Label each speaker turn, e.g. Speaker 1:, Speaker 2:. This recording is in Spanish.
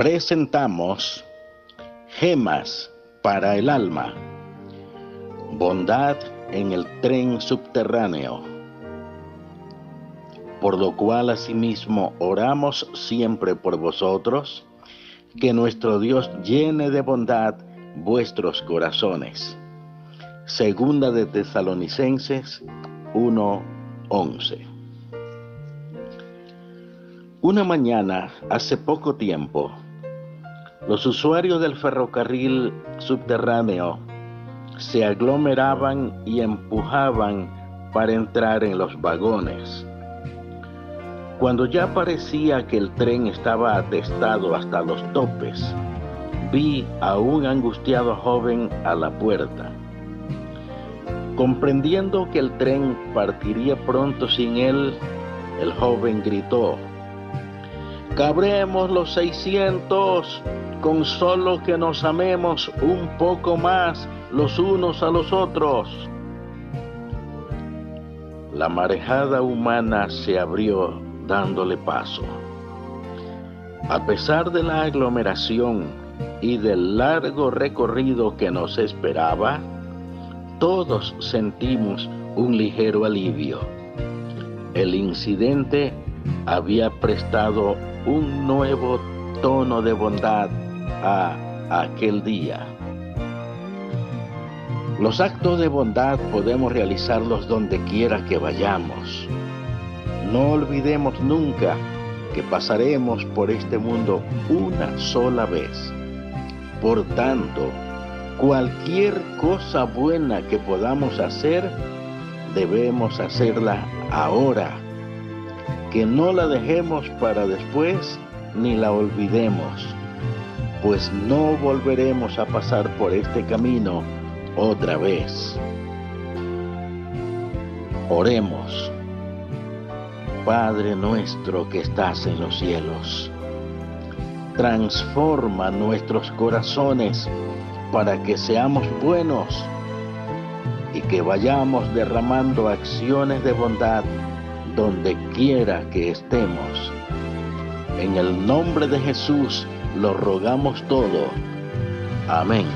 Speaker 1: presentamos Gemas para el alma. Bondad en el tren subterráneo. Por lo cual asimismo oramos siempre por vosotros, que nuestro Dios llene de bondad vuestros corazones. Segunda de Tesalonicenses 1:11. Una mañana, hace poco tiempo, los usuarios del ferrocarril subterráneo se aglomeraban y empujaban para entrar en los vagones. Cuando ya parecía que el tren estaba atestado hasta los topes, vi a un angustiado joven a la puerta. Comprendiendo que el tren partiría pronto sin él, el joven gritó, Cabremos los 600 con solo que nos amemos un poco más los unos a los otros. La marejada humana se abrió dándole paso. A pesar de la aglomeración y del largo recorrido que nos esperaba, todos sentimos un ligero alivio. El incidente había prestado un nuevo tono de bondad a aquel día. Los actos de bondad podemos realizarlos donde quiera que vayamos. No olvidemos nunca que pasaremos por este mundo una sola vez. Por tanto, cualquier cosa buena que podamos hacer, debemos hacerla ahora. Que no la dejemos para después ni la olvidemos pues no volveremos a pasar por este camino otra vez. Oremos. Padre nuestro que estás en los cielos, transforma nuestros corazones para que seamos buenos y que vayamos derramando acciones de bondad donde quiera que estemos. En el nombre de Jesús, lo rogamos todo. Amén.